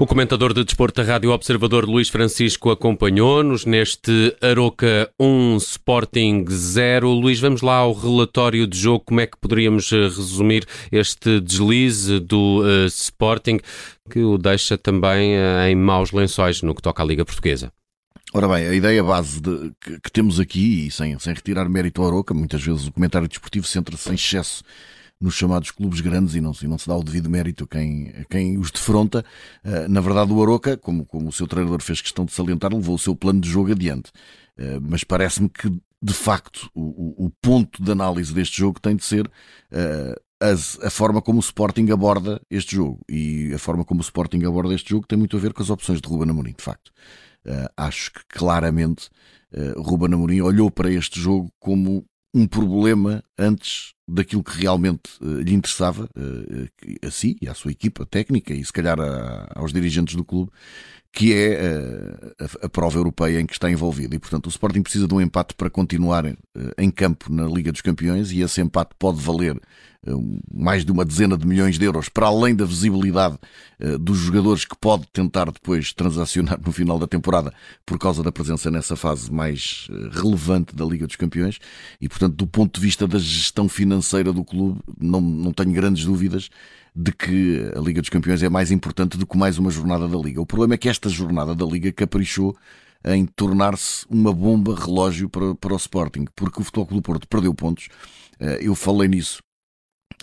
O comentador de desporto da Rádio Observador Luís Francisco acompanhou-nos neste Aroca 1 Sporting 0. Luís, vamos lá ao relatório de jogo. Como é que poderíamos eh, resumir este deslize do uh, Sporting que o deixa também uh, em maus lençóis no que toca à Liga Portuguesa? Ora bem, a ideia base de, que, que, temos aqui, e sem, sem retirar mérito ao Aroca, muitas vezes o comentário desportivo centra-se em excesso nos chamados clubes grandes e não, e não se dá o devido mérito a quem, a quem os defronta. Uh, na verdade, o Aroca, como, como o seu treinador fez questão de salientar, levou o seu plano de jogo adiante. Uh, mas parece-me que, de facto, o, o, ponto de análise deste jogo tem de ser uh, as, a forma como o Sporting aborda este jogo. E a forma como o Sporting aborda este jogo tem muito a ver com as opções de Ruben Amorim, de facto. acho que claramente Ruben Amorim olhou para este jogo como um problema antes daquilo que realmente uh, lhe interessava uh, a si e à sua equipa técnica e se calhar a, aos dirigentes do clube, que é a, a, prova europeia em que está envolvido. E, portanto, o Sporting precisa de um empate para continuar em campo na Liga dos Campeões e esse empate pode valer mais de uma dezena de milhões de euros, para além da visibilidade dos jogadores que pode tentar depois transacionar no final da temporada por causa da presença nessa fase mais relevante da Liga dos Campeões. E, portanto, do ponto de vista da gestão financeira do clube, não, não tenho grandes dúvidas de que a Liga dos Campeões é mais importante do que mais uma jornada da Liga. O problema é que esta jornada da Liga caprichou em tornar-se uma bomba relógio para, para o Sporting, porque o Futebol Clube do Porto perdeu pontos. Eh, eu falei nisso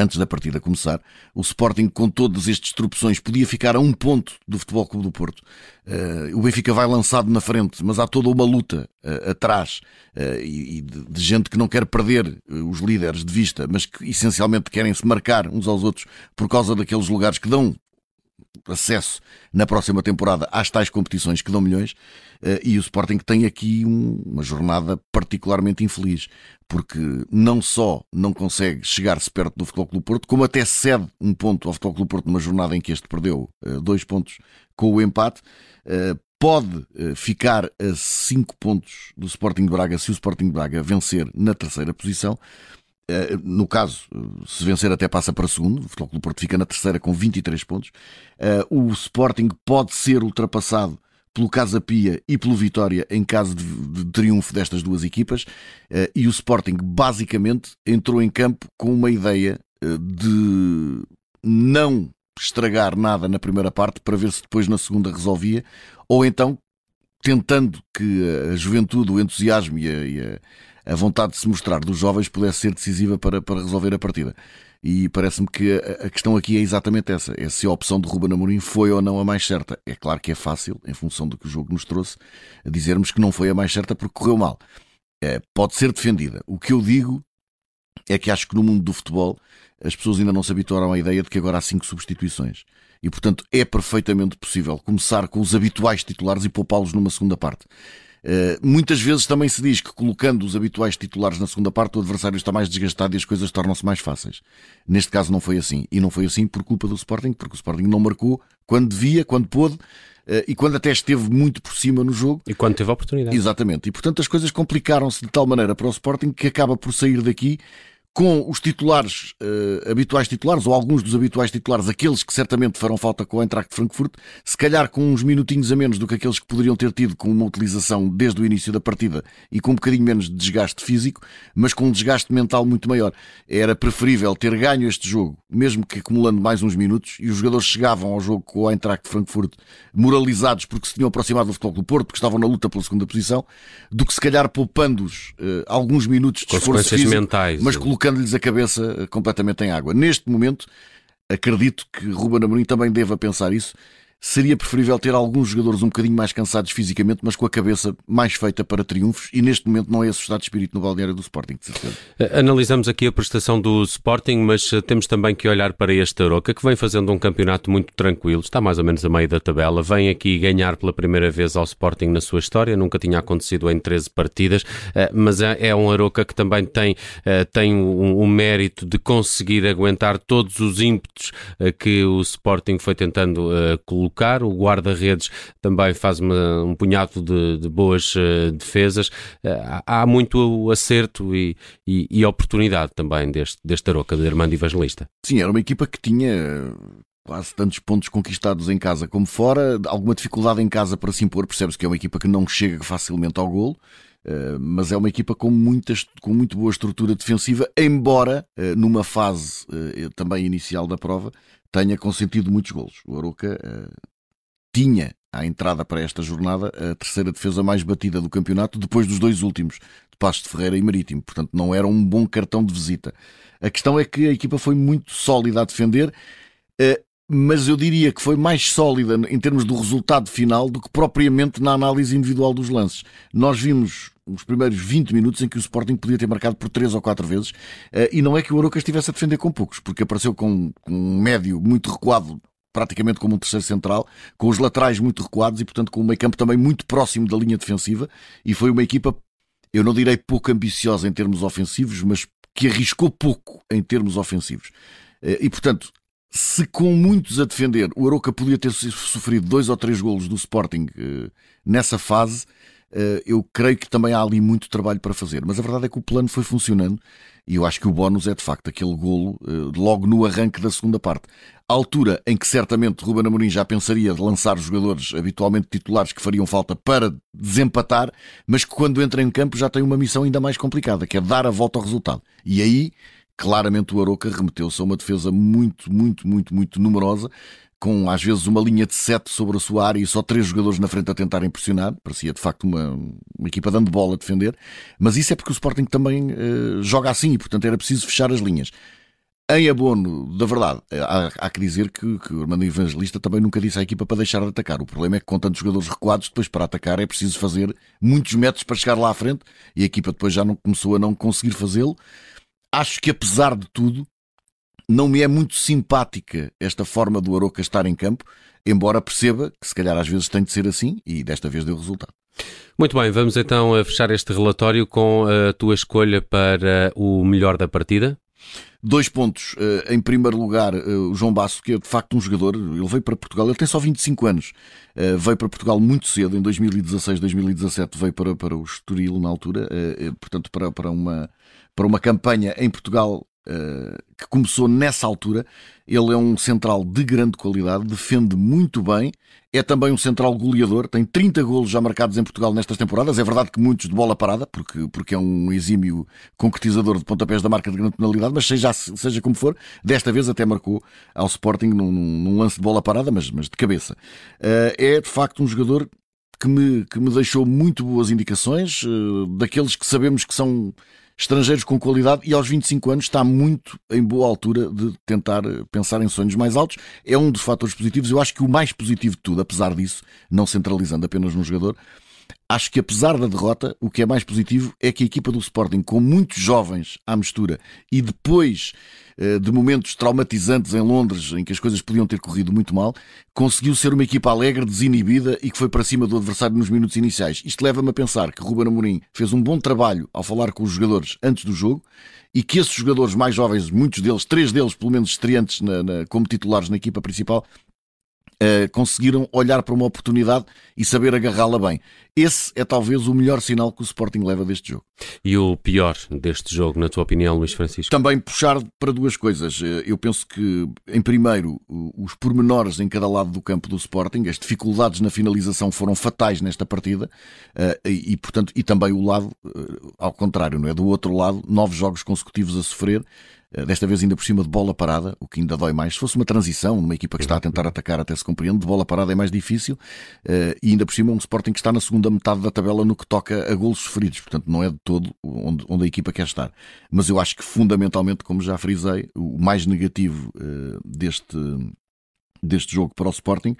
antes da partida começar, o Sporting, com todas estas tropeções, podia ficar a um ponto do Futebol Clube do Porto. Uh, o Benfica vai lançado na frente, mas há toda uma luta uh, atrás uh, e de, de, gente que não quer perder os líderes de vista, mas que essencialmente querem se marcar uns aos outros por causa daqueles lugares que dão acesso na próxima temporada às tais competições que dão milhões eh, e o Sporting tem aqui uma jornada particularmente infeliz porque não só não consegue chegar-se perto do Futebol Clube Porto, como até cede um ponto ao Futebol Clube Porto numa jornada em que este perdeu eh, dois pontos com o empate eh, pode ficar a 5 pontos do Sporting de Braga se o Sporting de Braga vencer na terceira posição no caso, se vencer até passa para segundo, o Futebol Clube Porto fica na terceira com 23 pontos. Eh, o Sporting pode ser ultrapassado pelo Casa Pia e pelo Vitória em caso de, de, triunfo destas duas equipas. Eh, e o Sporting basicamente entrou em campo com uma ideia de não estragar nada na primeira parte para ver se depois na segunda resolvia, ou então tentando que a juventude, o entusiasmo e a, e a a vontade de se mostrar dos jovens pudesse ser decisiva para, para resolver a partida. E parece-me que a, questão aqui é exatamente essa: é se a opção de Ruben Amorim foi ou não a mais certa. É claro que é fácil, em função do que o jogo nos trouxe, dizermos que não foi a mais certa porque correu mal. É, pode ser defendida. O que eu digo é que acho que no mundo do futebol as pessoas ainda não se habituaram à ideia de que agora há cinco substituições. E, portanto, é perfeitamente possível começar com os habituais titulares e poupá-los numa segunda parte. Eh, muitas vezes também se diz que colocando os habituais titulares na segunda parte, o adversário está mais desgastado e as coisas tornam-se mais fáceis. Neste caso não foi assim. E não foi assim por culpa do Sporting, porque o Sporting não marcou quando devia, quando pôde. Uh, e quando até esteve muito por cima no jogo. E quando teve a oportunidade. Exatamente. E portanto as coisas complicaram-se de tal maneira para o Sporting que acaba por sair daqui com os titulares, uh, habituais titulares, ou alguns dos habituais titulares, aqueles que certamente farão falta com o Eintracht de Frankfurt, se calhar com uns minutinhos a menos do que aqueles que poderiam ter tido com uma utilização desde o início da partida e com um bocadinho menos de desgaste físico, mas com um desgaste mental muito maior. Era preferível ter ganho este jogo, mesmo que acumulando mais uns minutos, e os jogadores chegavam ao jogo com o Eintracht de Frankfurt moralizados porque se tinham aproximado do futebol do Porto, porque estavam na luta pela segunda posição, do que se calhar poupando-os uh, alguns minutos de esforço físico, mentais, mas colocando colocando-lhes a cabeça eh, completamente em água. Neste momento, acredito que Ruben Amorim também deva pensar isso seria preferível ter alguns jogadores um bocadinho mais cansados fisicamente, mas com a cabeça mais feita para triunfos, e neste momento não é esse o estado de espírito no balneário do Sporting, de certeza. Eh, analisamos aqui a prestação do Sporting, mas eh, temos também que olhar para este Aroca, que vem fazendo um campeonato muito tranquilo, está mais ou menos a meio da tabela, vem aqui ganhar pela primeira vez ao Sporting na sua história, nunca tinha acontecido em 13 partidas, eh, mas é, é um Aroca que também tem, tem um, mérito de conseguir aguentar todos os ímpetos que o Sporting foi tentando colocar colocar. O guarda-redes também faz uma, um punhado de, de boas uh, defesas. Uh, há muito acerto e, e, e, oportunidade também deste, deste Aroca, de Armando Evangelista. Sim, era uma equipa que tinha quase tantos pontos conquistados em casa como fora, alguma dificuldade em casa para se impor, percebe-se que é uma equipa que não chega facilmente ao golo. Mas é uma equipa com, muitas, com muito boa estrutura defensiva, embora numa fase também inicial da prova tenha consentido muitos golos. O Aroca tinha à entrada para esta jornada a terceira defesa mais batida do campeonato, depois dos dois últimos, de Passos de Ferreira e Marítimo. Portanto, não era um bom cartão de visita. A questão é que a equipa foi muito sólida a defender, eh, mas eu diria que foi mais sólida em termos do resultado final do que propriamente na análise individual dos lances. Nós vimos os primeiros 20 minutos em que o Sporting podia ter marcado por 3 ou 4 vezes, eh, e não é que o Aroca estivesse a defender com poucos, porque apareceu com um médio muito recuado praticamente como um terceiro central, com os laterais muito recuados e, portanto, com um meio campo também muito próximo da linha defensiva. E foi uma equipa, eu não direi pouco ambiciosa em termos ofensivos, mas que arriscou pouco em termos ofensivos. Eh, e, portanto, se com muitos a defender o Aroca podia ter sofrido dois ou três golos do Sporting eh, nessa fase, eu creio que também há ali muito trabalho para fazer. Mas a verdade é que o plano foi funcionando e eu acho que o bónus é de facto aquele golo logo no arranque da segunda parte altura em que certamente Ruben Amorim já pensaria de lançar os jogadores habitualmente titulares que fariam falta para desempatar, mas que quando entra em campo já tem uma missão ainda mais complicada, que é dar a volta ao resultado. E aí, claramente o Aroca remeteu-se a uma defesa muito, muito, muito, muito numerosa, com às vezes uma linha de sete sobre a sua área e só três jogadores na frente a tentar impressionar. Parecia de facto uma, uma equipa dando bola a defender, mas isso é porque o Sporting também uh, joga assim e portanto era preciso fechar as linhas. Em abono da verdade, há, há que dizer que, que, o Armando Evangelista também nunca disse à equipa para deixar de atacar. O problema é que com tantos jogadores recuados, depois para atacar é preciso fazer muitos metros para chegar lá à frente e a equipa depois já não começou a não conseguir fazê-lo. Acho que apesar de tudo, não me é muito simpática esta forma do Aroca estar em campo, embora perceba que se calhar às vezes tem de ser assim e desta vez deu resultado. Muito bem, vamos então fechar este relatório com a tua escolha para o melhor da partida. Dois pontos. Uh, em primeiro lugar, uh, o João Basso, que é de facto um jogador, ele veio para Portugal, ele tem só 25 anos, uh, veio para Portugal muito cedo, em 2016, 2017, veio para, para o Estoril na altura, portanto, para, para, uma, para uma campanha em Portugal que começou nessa altura. Ele é um central de grande qualidade, defende muito bem, é também um central goleador, tem 30 golos já marcados em Portugal nestas temporadas. É verdade que muitos de bola parada, porque, porque é um exímio concretizador de pontapés da marca de grande penalidade, mas seja, seja como for, desta vez até marcou ao Sporting num, num lance de bola parada, mas, mas de cabeça. Uh, é de facto um jogador que me, que me deixou muito boas indicações, uh, daqueles que sabemos que são estrangeiros com qualidade e aos 25 anos está muito em boa altura de tentar pensar em sonhos mais altos. É um dos fatores positivos. Eu acho que o mais positivo de tudo, apesar disso, não centralizando apenas no jogador, Acho que apesar da derrota, o que é mais positivo é que a equipa do Sporting, com muitos jovens à mistura e depois eh, de momentos traumatizantes em Londres, em que as coisas podiam ter corrido muito mal, conseguiu ser uma equipa alegre, desinibida e que foi para cima do adversário nos minutos iniciais. Isto leva-me a pensar que Ruben Amorim fez um bom trabalho ao falar com os jogadores antes do jogo e que esses jogadores mais jovens, muitos deles, três deles pelo menos estreantes na, na, como titulares na equipa principal, uh, conseguiram olhar para uma oportunidade e saber agarrá-la bem. Esse é talvez o melhor sinal que o Sporting leva deste jogo. E o pior deste jogo, na tua opinião, Luís Francisco? Também puxar para duas coisas. Eh, eu penso que, em primeiro, os pormenores em cada lado do campo do Sporting, as dificuldades na finalização foram fatais nesta partida eh, e, portanto, e também o lado, ao contrário, não é? Do outro lado, nove jogos consecutivos a sofrer desta vez ainda por cima de bola parada, o que ainda dói mais. Se fosse uma transição, uma equipa que está a tentar atacar até se compreende, de bola parada é mais difícil eh, e ainda por cima um Sporting que está na segunda metade da tabela no que toca a golos sofridos, portanto não é de todo onde, onde a equipa quer estar. Mas eu acho que fundamentalmente, como já frisei, o mais negativo eh, deste, deste jogo para o Sporting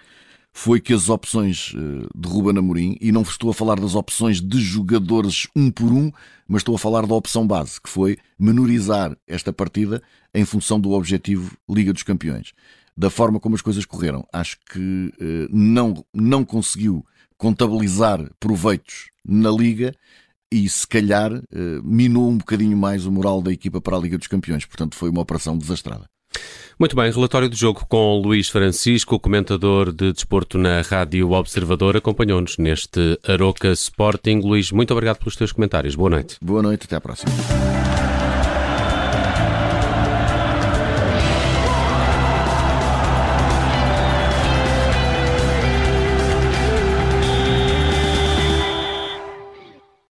foi que as opções eh, de Ruben Amorim, e não estou a falar das opções de jogadores um por um, mas estou a falar da opção base, que foi menorizar esta partida em função do objetivo Liga dos Campeões. Da forma como as coisas correram, acho que eh, não, não conseguiu contabilizar proveitos na Liga e se calhar eh, minou um bocadinho mais o moral da equipa para a Liga dos Campeões. Portanto, foi uma operação desastrada. Muito bem, relatório do jogo com Luís Francisco, comentador de desporto na Rádio Observador, acompanhou-nos neste Aroca Sporting. Luís, muito obrigado pelos teus comentários. Boa noite. Boa noite, até à próxima.